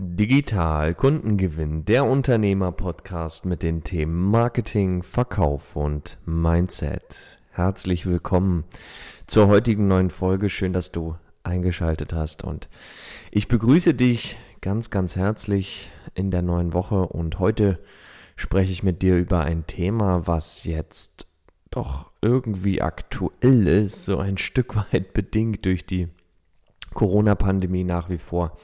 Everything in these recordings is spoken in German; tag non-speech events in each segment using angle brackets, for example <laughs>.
Digital Kundengewinn, der Unternehmer-Podcast mit den Themen Marketing, Verkauf und Mindset. Herzlich willkommen zur heutigen neuen Folge. Schön, dass du eingeschaltet hast und ich begrüße dich ganz, ganz herzlich in der neuen Woche und heute spreche ich mit dir über ein Thema, was jetzt doch irgendwie aktuell ist, so ein <laughs> Stück weit bedingt durch die Corona-Pandemie nach wie vor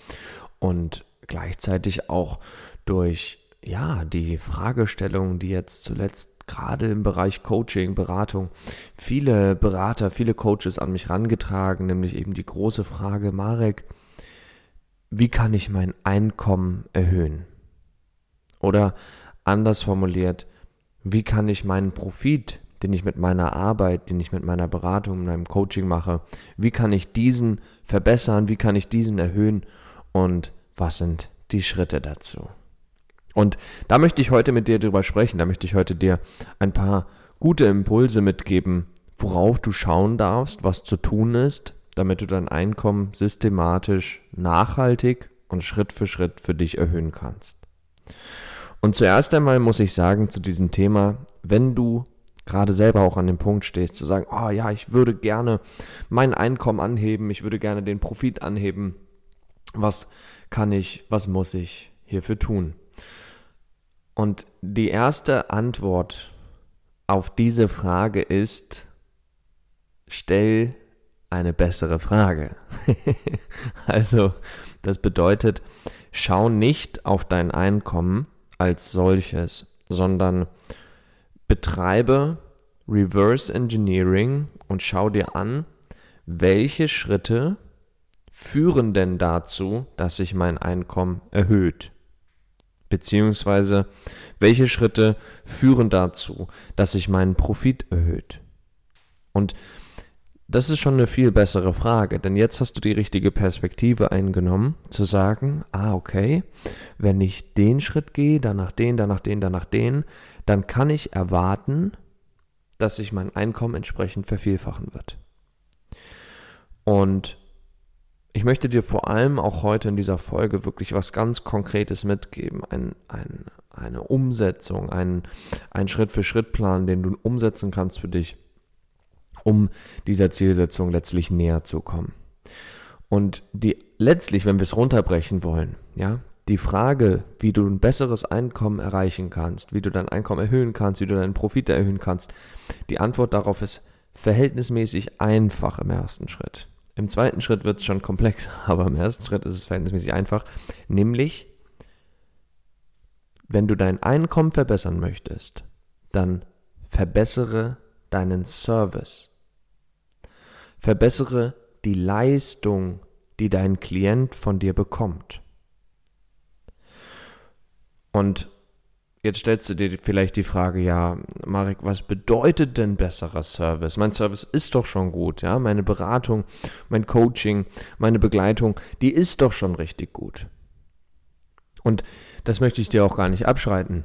und gleichzeitig auch durch ja, die Fragestellungen, die jetzt zuletzt gerade im Bereich Coaching, Beratung, viele Berater, viele Coaches an mich rangetragen, nämlich eben die große Frage, Marek, wie kann ich mein Einkommen erhöhen? Oder anders formuliert, wie kann ich meinen Profit, den ich mit meiner Arbeit, den ich mit meiner Beratung, meinem Coaching mache, wie kann ich diesen verbessern, wie kann ich diesen erhöhen und was sind die Schritte dazu? Und da möchte ich heute mit dir drüber sprechen. Da möchte ich heute dir ein paar gute Impulse mitgeben, worauf du schauen darfst, was zu tun ist, damit du dein Einkommen systematisch, nachhaltig und Schritt für Schritt für dich erhöhen kannst. Und zuerst einmal muss ich sagen zu diesem Thema, wenn du gerade selber auch an dem Punkt stehst, zu sagen, oh ja, ich würde gerne mein Einkommen anheben, ich würde gerne den Profit anheben, was kann ich, was muss ich hierfür tun? Und die erste Antwort auf diese Frage ist, stell eine bessere Frage. <laughs> also, das bedeutet, schau nicht auf dein Einkommen als solches, sondern betreibe Reverse Engineering und schau dir an, welche Schritte führen denn dazu, dass sich mein Einkommen erhöht? Beziehungsweise, welche Schritte führen dazu, dass sich mein Profit erhöht? Und das ist schon eine viel bessere Frage, denn jetzt hast du die richtige Perspektive eingenommen, zu sagen, ah, okay, wenn ich den Schritt gehe, danach den, danach den, danach den, dann kann ich erwarten, dass sich mein Einkommen entsprechend vervielfachen wird. Und ich möchte dir vor allem auch heute in dieser Folge wirklich was ganz Konkretes mitgeben. Ein, ein, eine Umsetzung, ein, ein Schritt-für-Schritt-Plan, den du umsetzen kannst für dich, um dieser Zielsetzung letztlich näher zu kommen. Und die letztlich, wenn wir es runterbrechen wollen, ja, die Frage, wie du ein besseres Einkommen erreichen kannst, wie du dein Einkommen erhöhen kannst, wie du deinen Profit erhöhen kannst, die Antwort darauf ist verhältnismäßig einfach im ersten Schritt. Im zweiten Schritt wird es schon komplex, <laughs> aber im ersten Schritt ist es verhältnismäßig einfach, nämlich wenn du dein Einkommen verbessern möchtest, dann verbessere deinen Service. Verbessere die Leistung, die dein Klient von dir bekommt. Und Jetzt stellst du dir vielleicht die Frage, ja, Marek, was bedeutet denn besserer Service? Mein Service ist doch schon gut, ja, meine Beratung, mein Coaching, meine Begleitung, die ist doch schon richtig gut. Und das möchte ich dir auch gar nicht abschreiten.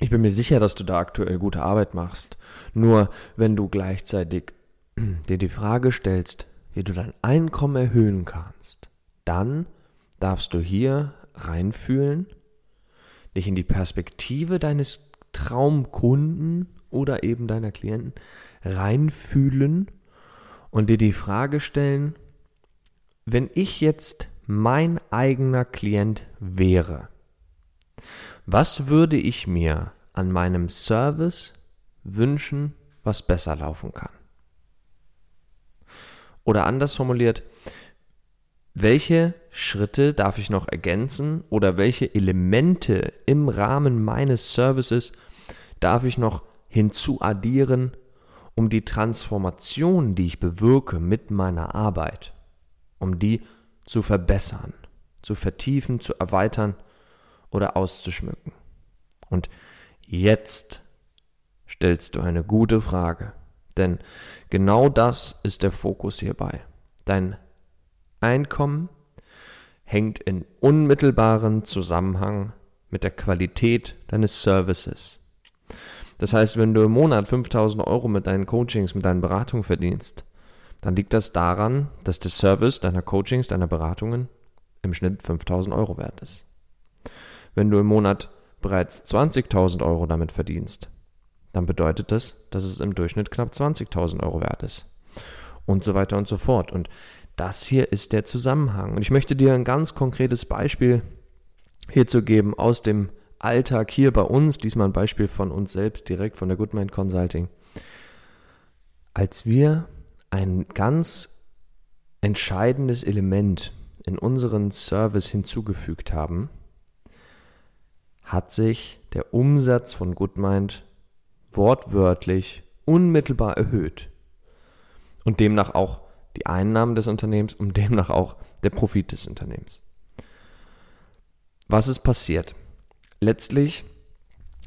Ich bin mir sicher, dass du da aktuell gute Arbeit machst. Nur wenn du gleichzeitig <clears throat> dir die Frage stellst, wie du dein Einkommen erhöhen kannst, dann darfst du hier reinfühlen dich in die Perspektive deines Traumkunden oder eben deiner Klienten reinfühlen und dir die Frage stellen, wenn ich jetzt mein eigener Klient wäre, was würde ich mir an meinem Service wünschen, was besser laufen kann? Oder anders formuliert, welche Schritte darf ich noch ergänzen oder welche Elemente im Rahmen meines Services darf ich noch hinzuaddieren, um die Transformation, die ich bewirke mit meiner Arbeit, um die zu verbessern, zu vertiefen, zu erweitern oder auszuschmücken. Und jetzt stellst du eine gute Frage, denn genau das ist der Fokus hierbei. Dein Einkommen hängt in unmittelbaren Zusammenhang mit der Qualität deines Services. Das heißt, wenn du im Monat 5000 Euro mit deinen Coachings, mit deinen Beratungen verdienst, dann liegt das daran, dass der Service deiner Coachings, deiner Beratungen im Schnitt 5000 Euro wert ist. Wenn du im Monat bereits 20.000 Euro damit verdienst, dann bedeutet das, dass es im Durchschnitt knapp 20.000 Euro wert ist. Und so weiter und so fort. Und das hier ist der Zusammenhang. Und ich möchte dir ein ganz konkretes Beispiel hierzu geben aus dem Alltag hier bei uns. Diesmal ein Beispiel von uns selbst, direkt von der Goodmind Consulting. Als wir ein ganz entscheidendes Element in unseren Service hinzugefügt haben, hat sich der Umsatz von Goodmind wortwörtlich unmittelbar erhöht und demnach auch die Einnahmen des Unternehmens und demnach auch der Profit des Unternehmens. Was ist passiert? Letztlich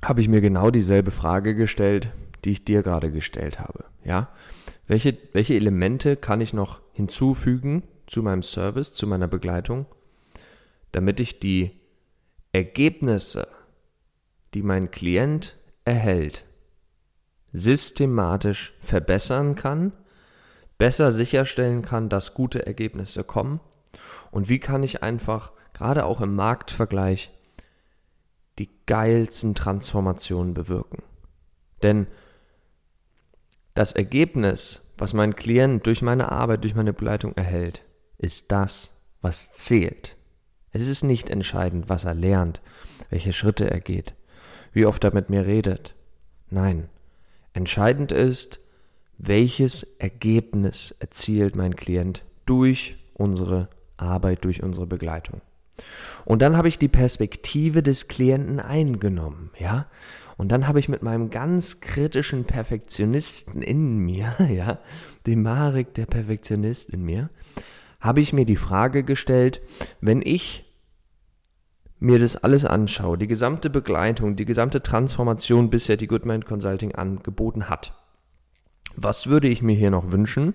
habe ich mir genau dieselbe Frage gestellt, die ich dir gerade gestellt habe. Ja? Welche, welche Elemente kann ich noch hinzufügen zu meinem Service, zu meiner Begleitung, damit ich die Ergebnisse, die mein Klient erhält, systematisch verbessern kann besser sicherstellen kann, dass gute Ergebnisse kommen? Und wie kann ich einfach, gerade auch im Marktvergleich, die geilsten Transformationen bewirken? Denn das Ergebnis, was mein Klient durch meine Arbeit, durch meine Begleitung erhält, ist das, was zählt. Es ist nicht entscheidend, was er lernt, welche Schritte er geht, wie oft er mit mir redet. Nein, entscheidend ist, welches Ergebnis erzielt mein Klient durch unsere Arbeit, durch unsere Begleitung. Und dann habe ich die Perspektive des Klienten eingenommen, ja. Und dann habe ich mit meinem ganz kritischen Perfektionisten in mir, <laughs> ja, dem Marek, der Perfektionist in mir, habe ich mir die Frage gestellt, wenn ich mir das alles anschaue, die gesamte Begleitung, die gesamte Transformation bisher die Goodmind Consulting angeboten hat, was würde ich mir hier noch wünschen,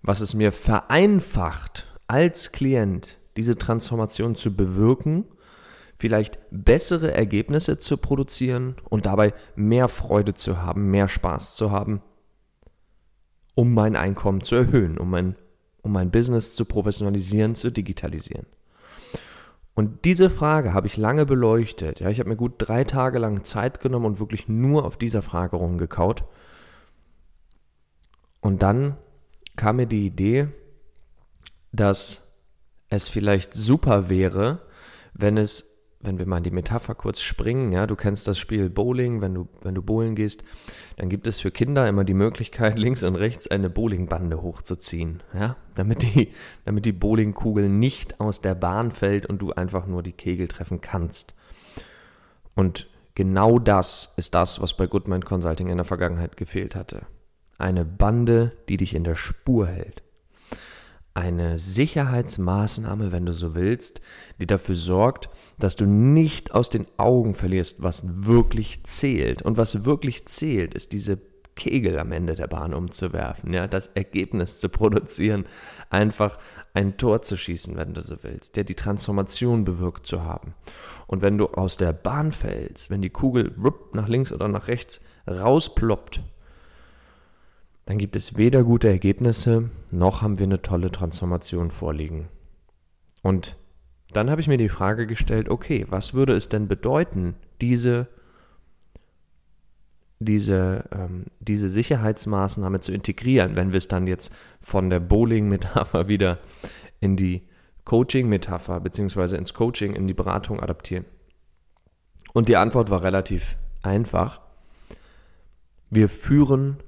was es mir vereinfacht, als Klient diese Transformation zu bewirken, vielleicht bessere Ergebnisse zu produzieren und dabei mehr Freude zu haben, mehr Spaß zu haben, um mein Einkommen zu erhöhen, um mein, um mein Business zu professionalisieren, zu digitalisieren. Und diese Frage habe ich lange beleuchtet. Ja, ich habe mir gut drei Tage lang Zeit genommen und wirklich nur auf dieser Frage rumgekaut. Und dann kam mir die Idee, dass es vielleicht super wäre, wenn es, wenn wir mal in die Metapher kurz springen, ja, du kennst das Spiel Bowling, wenn du, wenn du bowlen gehst, dann gibt es für Kinder immer die Möglichkeit, <laughs> links und rechts eine Bowlingbande hochzuziehen, ja, damit die, damit die Bowlingkugel nicht aus der Bahn fällt und du einfach nur die Kegel treffen kannst. Und genau das ist das, was bei Goodman Consulting in der Vergangenheit gefehlt hatte. Eine Bande, die dich in der Spur hält. Eine Sicherheitsmaßnahme, wenn du so willst, die dafür sorgt, dass du nicht aus den Augen verlierst, was wirklich zählt. Und was wirklich zählt, ist diese Kegel am Ende der Bahn umzuwerfen, ja, das Ergebnis zu produzieren, einfach ein Tor zu schießen, wenn du so willst, der die Transformation bewirkt zu haben. Und wenn du aus der Bahn fällst, wenn die Kugel nach links oder nach rechts rausploppt, dann gibt es weder gute Ergebnisse, noch haben wir eine tolle Transformation vorliegen. Und dann habe ich mir die Frage gestellt, okay, was würde es denn bedeuten, diese, diese, ähm, diese Sicherheitsmaßnahme zu integrieren, wenn wir es dann jetzt von der Bowling-Metapher <laughs> wieder in die Coaching-Metapher beziehungsweise ins Coaching, in die Beratung adaptieren? Und die Antwort war relativ einfach. Wir führen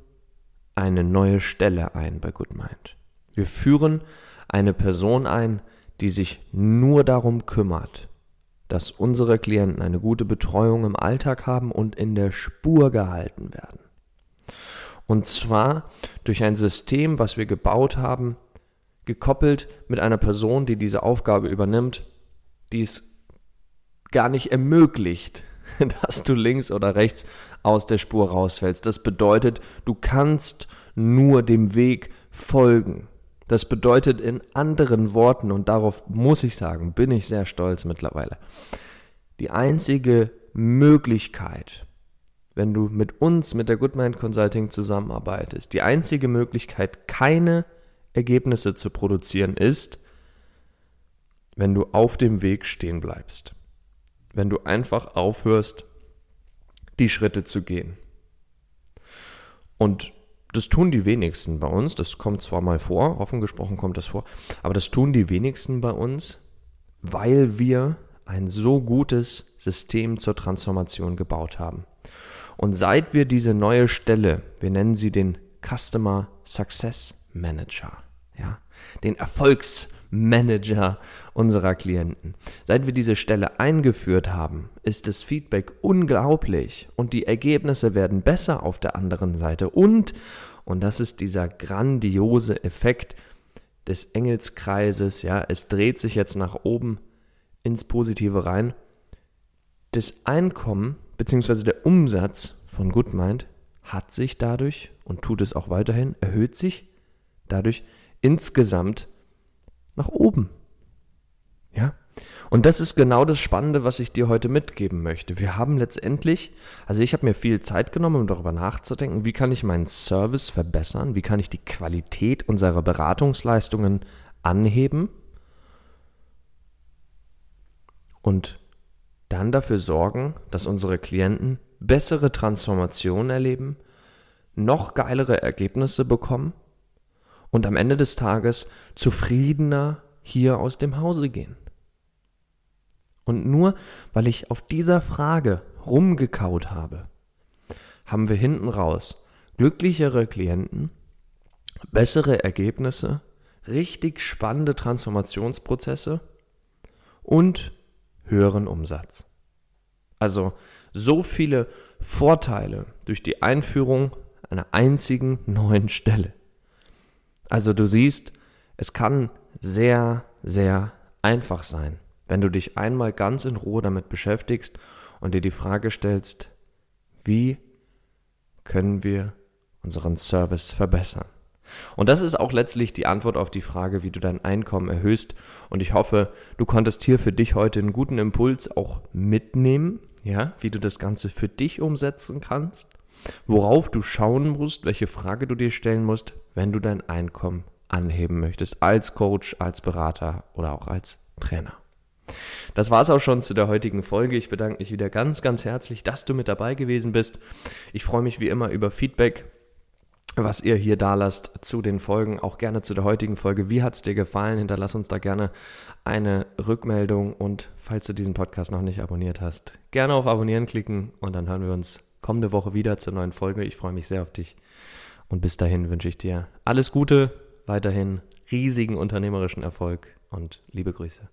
eine neue Stelle ein bei GoodMind. Wir führen eine Person ein, die sich nur darum kümmert, dass unsere Klienten eine gute Betreuung im Alltag haben und in der Spur gehalten werden. Und zwar durch ein System, was wir gebaut haben, gekoppelt mit einer Person, die diese Aufgabe übernimmt, die es gar nicht ermöglicht, <laughs> dass du links oder rechts aus der Spur rausfällst. Das bedeutet, du kannst nur dem Weg folgen. Das bedeutet in anderen Worten, und darauf muss ich sagen, bin ich sehr stolz mittlerweile, die einzige Möglichkeit, wenn du mit uns, mit der Goodmind Consulting zusammenarbeitest, die einzige Möglichkeit, keine Ergebnisse zu produzieren, ist, wenn du auf dem Weg stehen bleibst. Wenn du einfach aufhörst, die Schritte zu gehen. Und das tun die wenigsten bei uns. Das kommt zwar mal vor, offen gesprochen kommt das vor, aber das tun die wenigsten bei uns, weil wir ein so gutes System zur Transformation gebaut haben. Und seit wir diese neue Stelle, wir nennen sie den Customer Success Manager, ja, den Erfolgsmanager unserer Klienten. Seit wir diese Stelle eingeführt haben, ist das Feedback unglaublich und die Ergebnisse werden besser auf der anderen Seite und und das ist dieser grandiose Effekt des Engelskreises, ja, es dreht sich jetzt nach oben ins Positive rein. Das Einkommen bzw. der Umsatz von GoodMind hat sich dadurch und tut es auch weiterhin, erhöht sich dadurch insgesamt nach oben. Ja? Und das ist genau das Spannende, was ich dir heute mitgeben möchte. Wir haben letztendlich, also ich habe mir viel Zeit genommen, um darüber nachzudenken, wie kann ich meinen Service verbessern, wie kann ich die Qualität unserer Beratungsleistungen anheben und dann dafür sorgen, dass unsere Klienten bessere Transformationen erleben, noch geilere Ergebnisse bekommen und am Ende des Tages zufriedener hier aus dem Hause gehen. Und nur weil ich auf dieser Frage rumgekaut habe, haben wir hinten raus glücklichere Klienten, bessere Ergebnisse, richtig spannende Transformationsprozesse und höheren Umsatz. Also so viele Vorteile durch die Einführung einer einzigen neuen Stelle. Also du siehst, es kann sehr, sehr einfach sein, wenn du dich einmal ganz in Ruhe damit beschäftigst und dir die Frage stellst, wie können wir unseren Service verbessern? Und das ist auch letztlich die Antwort auf die Frage, wie du dein Einkommen erhöhst. Und ich hoffe, du konntest hier für dich heute einen guten Impuls auch mitnehmen, ja, wie du das Ganze für dich umsetzen kannst, worauf du schauen musst, welche Frage du dir stellen musst, wenn du dein Einkommen anheben möchtest, als Coach, als Berater oder auch als Trainer. Das war es auch schon zu der heutigen Folge. Ich bedanke mich wieder ganz, ganz herzlich, dass du mit dabei gewesen bist. Ich freue mich wie immer über Feedback was ihr hier da lasst zu den Folgen, auch gerne zu der heutigen Folge. Wie hat es dir gefallen? Hinterlass uns da gerne eine Rückmeldung und falls du diesen Podcast noch nicht abonniert hast, gerne auf Abonnieren klicken und dann hören wir uns kommende Woche wieder zur neuen Folge. Ich freue mich sehr auf dich und bis dahin wünsche ich dir alles Gute, weiterhin riesigen unternehmerischen Erfolg und liebe Grüße.